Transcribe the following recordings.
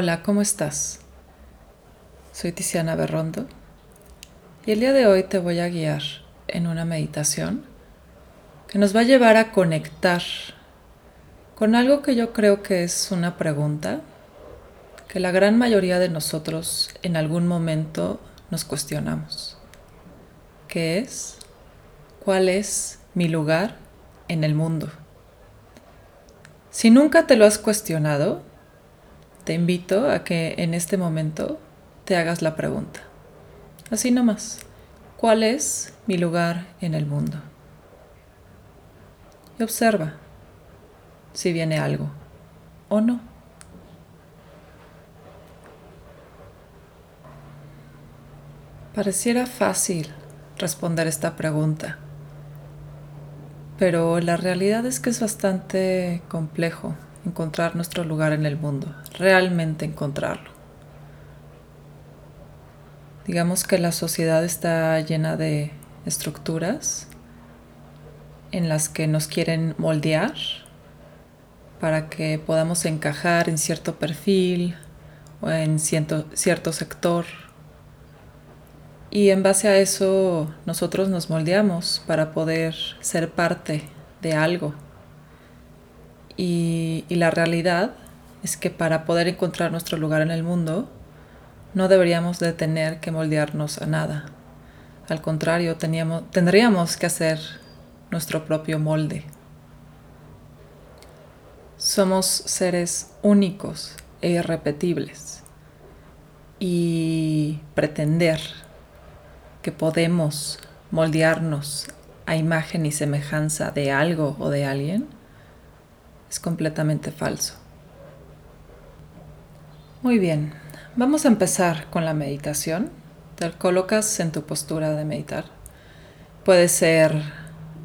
Hola, ¿cómo estás? Soy Tiziana Berrondo y el día de hoy te voy a guiar en una meditación que nos va a llevar a conectar con algo que yo creo que es una pregunta que la gran mayoría de nosotros en algún momento nos cuestionamos, que es ¿cuál es mi lugar en el mundo? Si nunca te lo has cuestionado, te invito a que en este momento te hagas la pregunta. Así nomás, ¿cuál es mi lugar en el mundo? Y observa si viene algo o no. Pareciera fácil responder esta pregunta pero la realidad es que es bastante complejo encontrar nuestro lugar en el mundo, realmente encontrarlo. Digamos que la sociedad está llena de estructuras en las que nos quieren moldear para que podamos encajar en cierto perfil o en cierto, cierto sector y en base a eso nosotros nos moldeamos para poder ser parte de algo. Y, la realidad es que para poder encontrar nuestro lugar en el mundo, no deberíamos de tener que moldearnos a nada. Al contrario, tendríamos que hacer nuestro propio molde. Somos seres únicos e irrepetibles. Y pretender que podemos moldearnos a imagen y semejanza de algo o de alguien es completamente falso. Muy bien, vamos a empezar con la meditación. Te colocas en tu postura de meditar. Puede ser,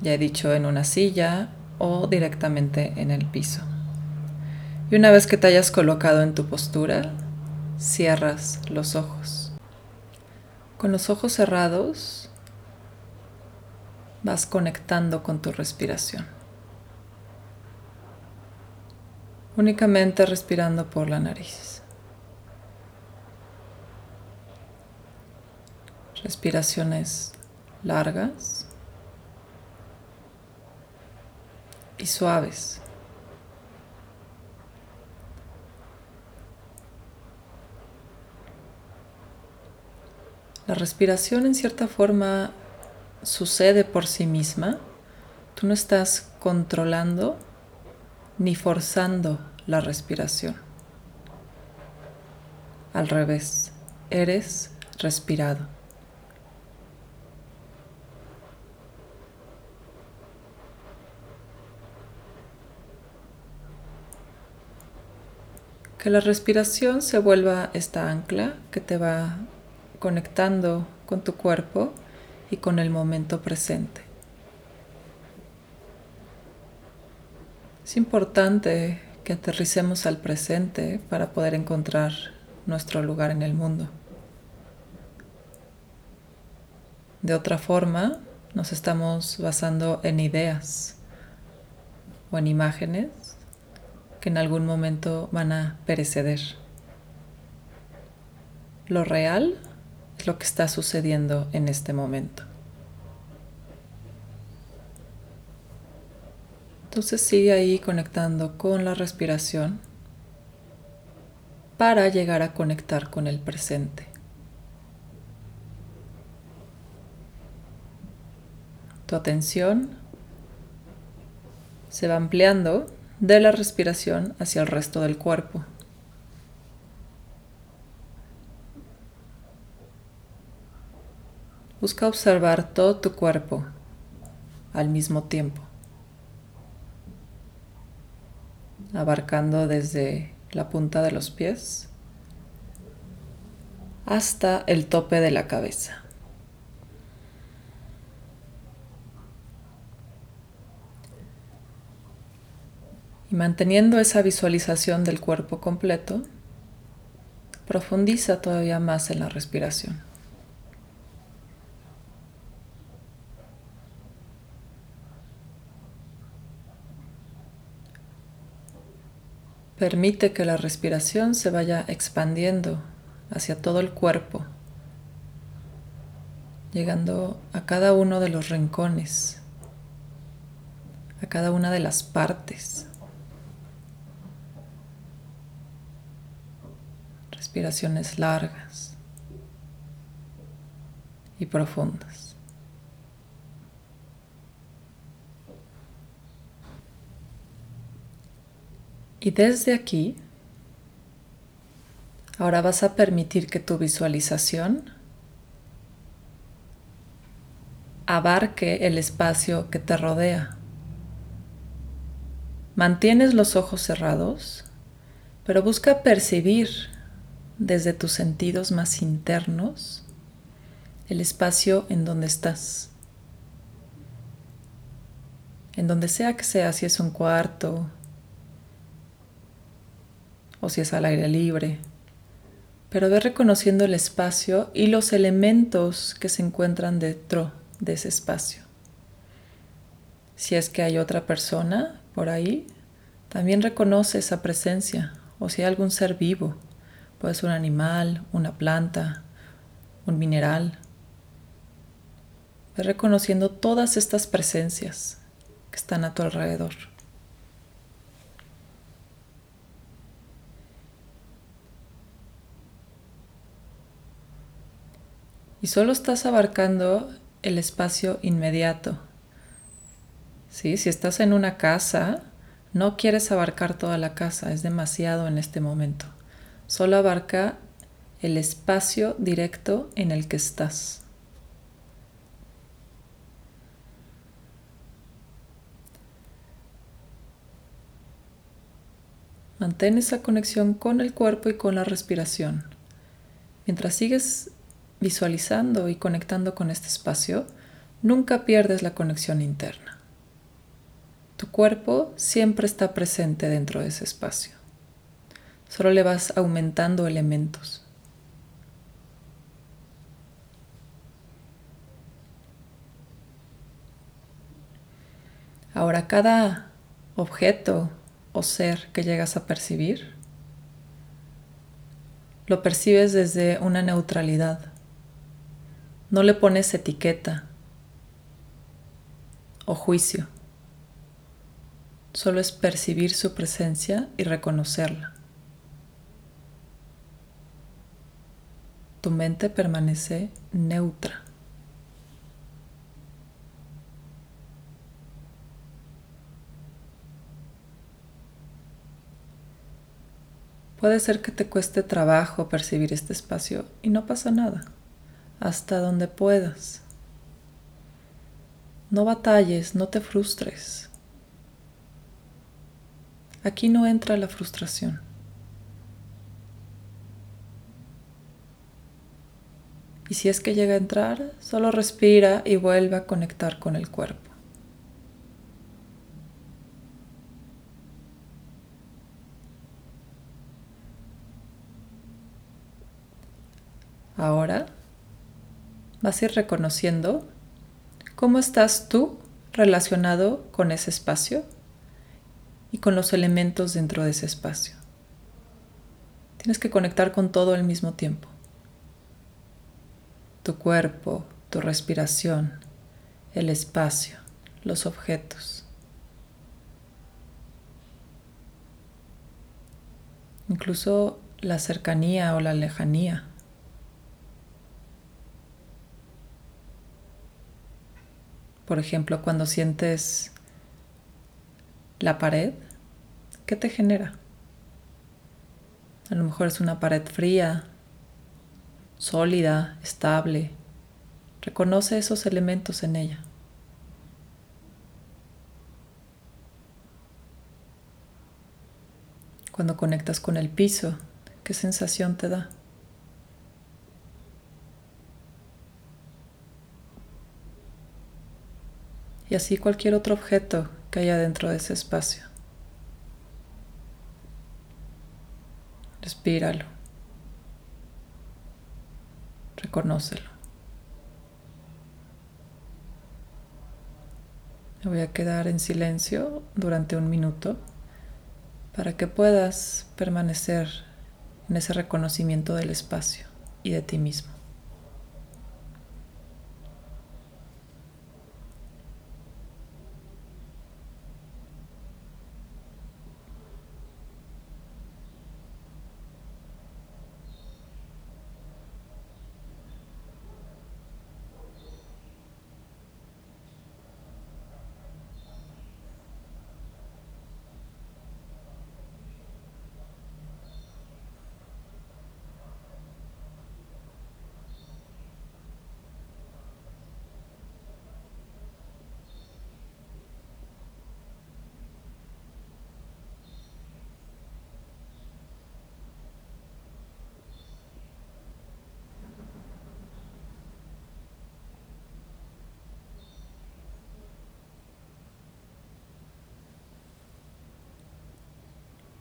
ya he dicho, en una silla o directamente en el piso. Y una vez que te hayas colocado en tu postura, cierras los ojos. Con los ojos cerrados vas conectando con tu respiración. Únicamente respirando por la nariz. Respiraciones largas y suaves. La respiración en cierta forma sucede por sí misma. Tú no estás controlando ni forzando la respiración. Al revés, eres respirado. Que la respiración se vuelva esta ancla que te va conectando con tu cuerpo y con el momento presente. Es importante que aterricemos al presente para poder encontrar nuestro lugar en el mundo. De otra forma, nos estamos basando en ideas o en imágenes que en algún momento van a pereceder. Lo real lo que está sucediendo en este momento. Entonces sigue ahí conectando con la respiración para llegar a conectar con el presente. Tu atención se va ampliando de la respiración hacia el resto del cuerpo. Busca observar todo tu cuerpo al mismo tiempo, abarcando desde la punta de los pies hasta el tope de la cabeza. Y manteniendo esa visualización del cuerpo completo, profundiza todavía más en la respiración. Permite que la respiración se vaya expandiendo hacia todo el cuerpo, llegando a cada uno de los rincones, a cada una de las partes. Respiraciones largas y profundas. Y desde aquí, ahora vas a permitir que tu visualización abarque el espacio que te rodea. Mantienes los ojos cerrados, pero busca percibir desde tus sentidos más internos el espacio en donde estás. En donde sea que sea, si es un cuarto, o si es al aire libre, pero ve reconociendo el espacio y los elementos que se encuentran dentro de ese espacio. Si es que hay otra persona por ahí, también reconoce esa presencia, o si hay algún ser vivo, puede ser un animal, una planta, un mineral. Ve reconociendo todas estas presencias que están a tu alrededor. Y solo estás abarcando el espacio inmediato. ¿Sí? Si estás en una casa, no quieres abarcar toda la casa, es demasiado en este momento. Solo abarca el espacio directo en el que estás. Mantén esa conexión con el cuerpo y con la respiración. Mientras sigues visualizando y conectando con este espacio, nunca pierdes la conexión interna. Tu cuerpo siempre está presente dentro de ese espacio. Solo le vas aumentando elementos. Ahora cada objeto o ser que llegas a percibir, lo percibes desde una neutralidad. No le pones etiqueta o juicio. Solo es percibir su presencia y reconocerla. Tu mente permanece neutra. Puede ser que te cueste trabajo percibir este espacio y no pasa nada hasta donde puedas. No batalles, no te frustres. Aquí no entra la frustración. Y si es que llega a entrar, solo respira y vuelve a conectar con el cuerpo. Ahora vas ir reconociendo cómo estás tú relacionado con ese espacio y con los elementos dentro de ese espacio. Tienes que conectar con todo al mismo tiempo. Tu cuerpo, tu respiración, el espacio, los objetos. Incluso la cercanía o la lejanía Por ejemplo, cuando sientes la pared, ¿qué te genera? A lo mejor es una pared fría, sólida, estable. Reconoce esos elementos en ella. Cuando conectas con el piso, ¿qué sensación te da? Así cualquier otro objeto que haya dentro de ese espacio. Respíralo. Reconócelo. Me voy a quedar en silencio durante un minuto para que puedas permanecer en ese reconocimiento del espacio y de ti mismo.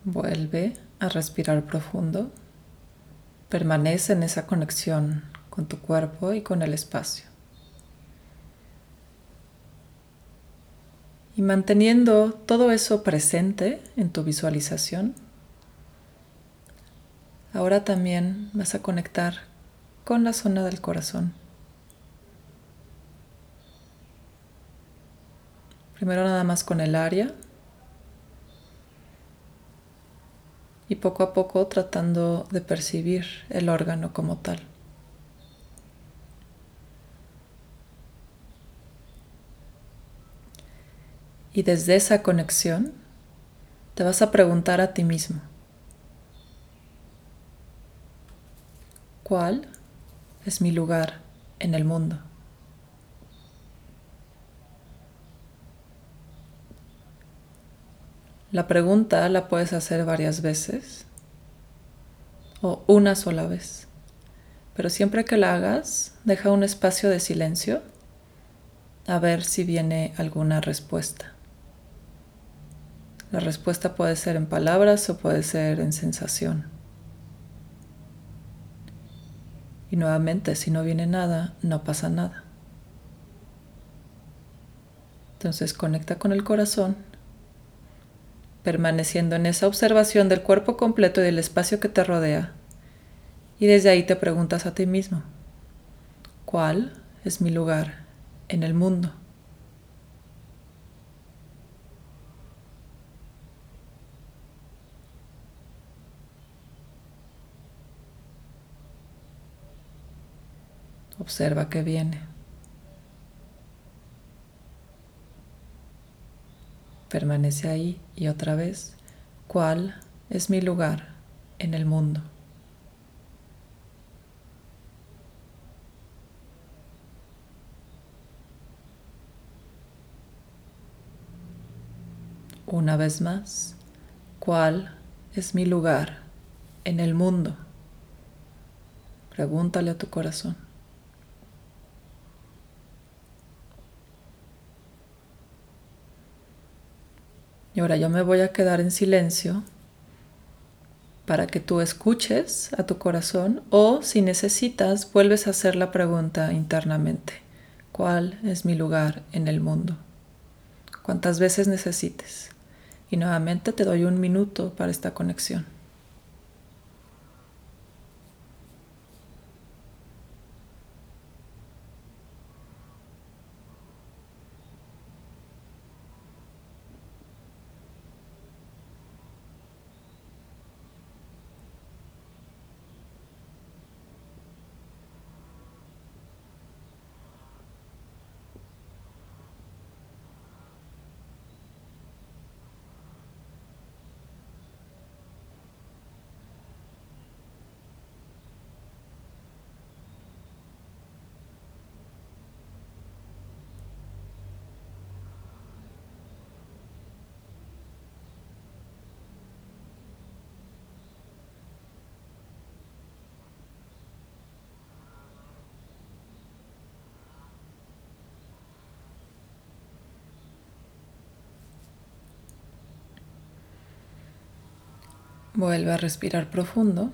Vuelve a respirar profundo. Permanece en esa conexión con tu cuerpo y con el espacio. Y manteniendo todo eso presente en tu visualización, ahora también vas a conectar con la zona del corazón. Primero nada más con el área y poco a poco tratando de percibir el órgano como tal. Y desde esa conexión te vas a preguntar a ti mismo, ¿cuál es mi lugar en el mundo? La pregunta la puedes hacer varias veces o una sola vez, pero siempre que la hagas, deja un espacio de silencio a ver si viene alguna respuesta. La respuesta puede ser en palabras o puede ser en sensación. Y nuevamente, si no viene nada, no pasa nada. Entonces conecta con el corazón permaneciendo en esa observación del cuerpo completo y del espacio que te rodea. Y desde ahí te preguntas a ti mismo, ¿cuál es mi lugar en el mundo? Observa que viene. Permanece ahí y otra vez, ¿cuál es mi lugar en el mundo? Una vez más, ¿cuál es mi lugar en el mundo? Pregúntale a tu corazón. Y ahora yo me voy a quedar en silencio para que tú escuches a tu corazón o si necesitas vuelves a hacer la pregunta internamente. ¿Cuál es mi lugar en el mundo? ¿Cuántas veces necesites? Y nuevamente te doy un minuto para esta conexión. Vuelve a respirar profundo.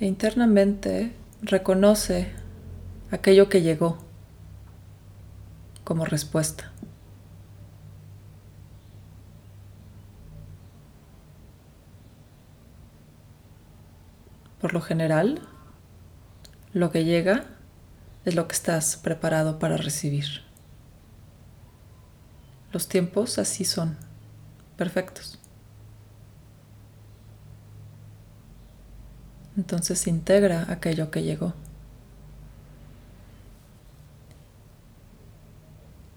E internamente reconoce aquello que llegó como respuesta. Por lo general, lo que llega es lo que estás preparado para recibir. Los tiempos así son, perfectos. Entonces integra aquello que llegó.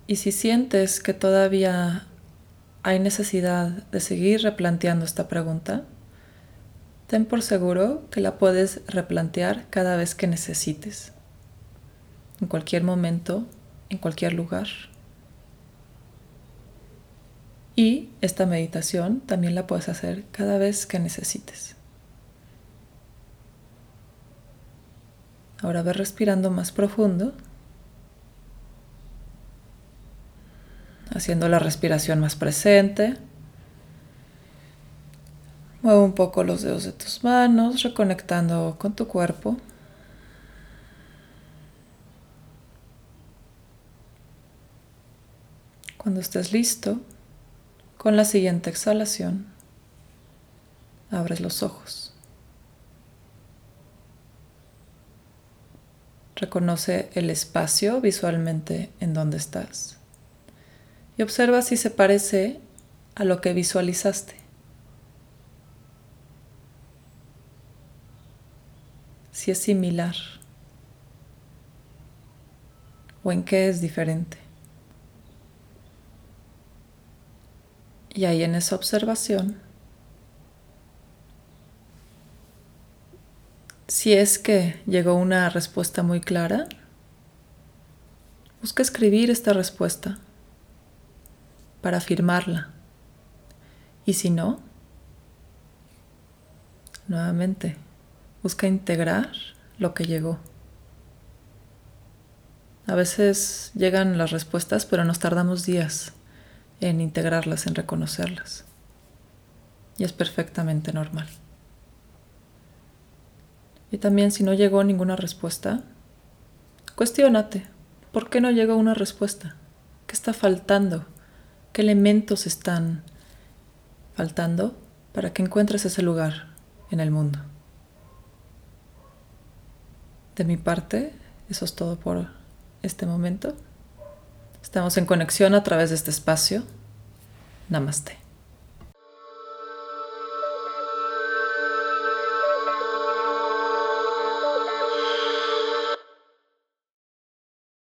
Y si sientes que todavía hay necesidad de seguir replanteando esta pregunta, ten por seguro que la puedes replantear cada vez que necesites, en cualquier momento, en cualquier lugar. Y esta meditación también la puedes hacer cada vez que necesites. Ahora ve respirando más profundo. haciendo la respiración más presente. Mueve un poco los dedos de tus manos, reconectando con tu cuerpo. Cuando estés listo, con la siguiente exhalación, abres los ojos. Reconoce el espacio visualmente en donde estás y observa si se parece a lo que visualizaste. Si es similar o en qué es diferente. Y ahí en esa observación, si es que llegó una respuesta muy clara, busca escribir esta respuesta para afirmarla. Y si no, nuevamente, busca integrar lo que llegó. A veces llegan las respuestas, pero nos tardamos días en integrarlas, en reconocerlas. Y es perfectamente normal. Y también si no llegó ninguna respuesta, cuestiónate, ¿por qué no llegó una respuesta? ¿Qué está faltando? ¿Qué elementos están faltando para que encuentres ese lugar en el mundo? De mi parte, eso es todo por este momento. Estamos en conexión a través de este espacio. Namaste.